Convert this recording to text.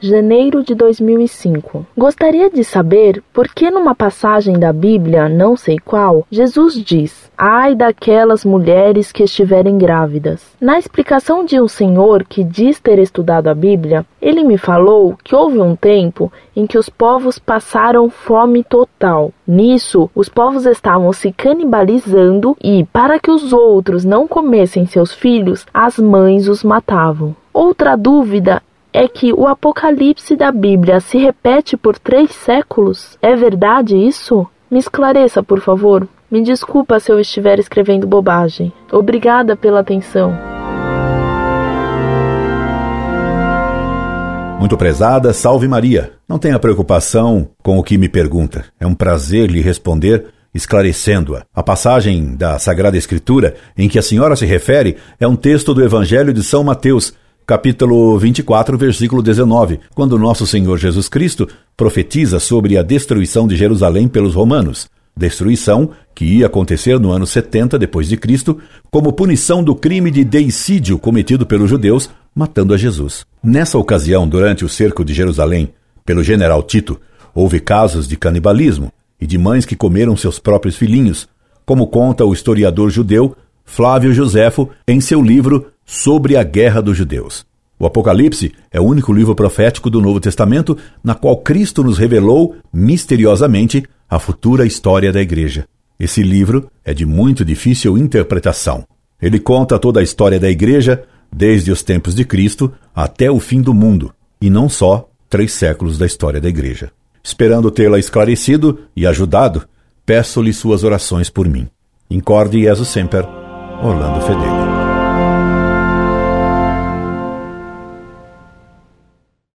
janeiro de 2005. Gostaria de saber por que, numa passagem da Bíblia, não sei qual, Jesus diz: Ai daquelas mulheres que estiverem grávidas. Na explicação de um senhor que diz ter estudado a Bíblia, ele me falou que houve um tempo em que os povos passaram fome total. Nisso, os povos estavam se canibalizando e, para que os outros não comessem seus filhos, as mães os matavam. Outra dúvida é que o Apocalipse da Bíblia se repete por três séculos. É verdade isso? Me esclareça, por favor. Me desculpa se eu estiver escrevendo bobagem. Obrigada pela atenção. Muito prezada, salve Maria. Não tenha preocupação com o que me pergunta. É um prazer lhe responder esclarecendo-a. A passagem da Sagrada Escritura em que a senhora se refere é um texto do Evangelho de São Mateus, capítulo 24, versículo 19, quando nosso Senhor Jesus Cristo profetiza sobre a destruição de Jerusalém pelos romanos. Destruição que ia acontecer no ano 70 depois de Cristo, como punição do crime de deicídio cometido pelos judeus matando a Jesus. Nessa ocasião, durante o cerco de Jerusalém, pelo general Tito, houve casos de canibalismo e de mães que comeram seus próprios filhinhos, como conta o historiador judeu Flávio Josefo em seu livro Sobre a Guerra dos Judeus. O Apocalipse é o único livro profético do Novo Testamento na qual Cristo nos revelou misteriosamente a futura história da Igreja. Esse livro é de muito difícil interpretação. Ele conta toda a história da Igreja, desde os tempos de Cristo até o fim do mundo, e não só três séculos da história da Igreja. Esperando tê-la esclarecido e ajudado, peço-lhe suas orações por mim. Incorde Jesus Semper, Orlando Fedeli.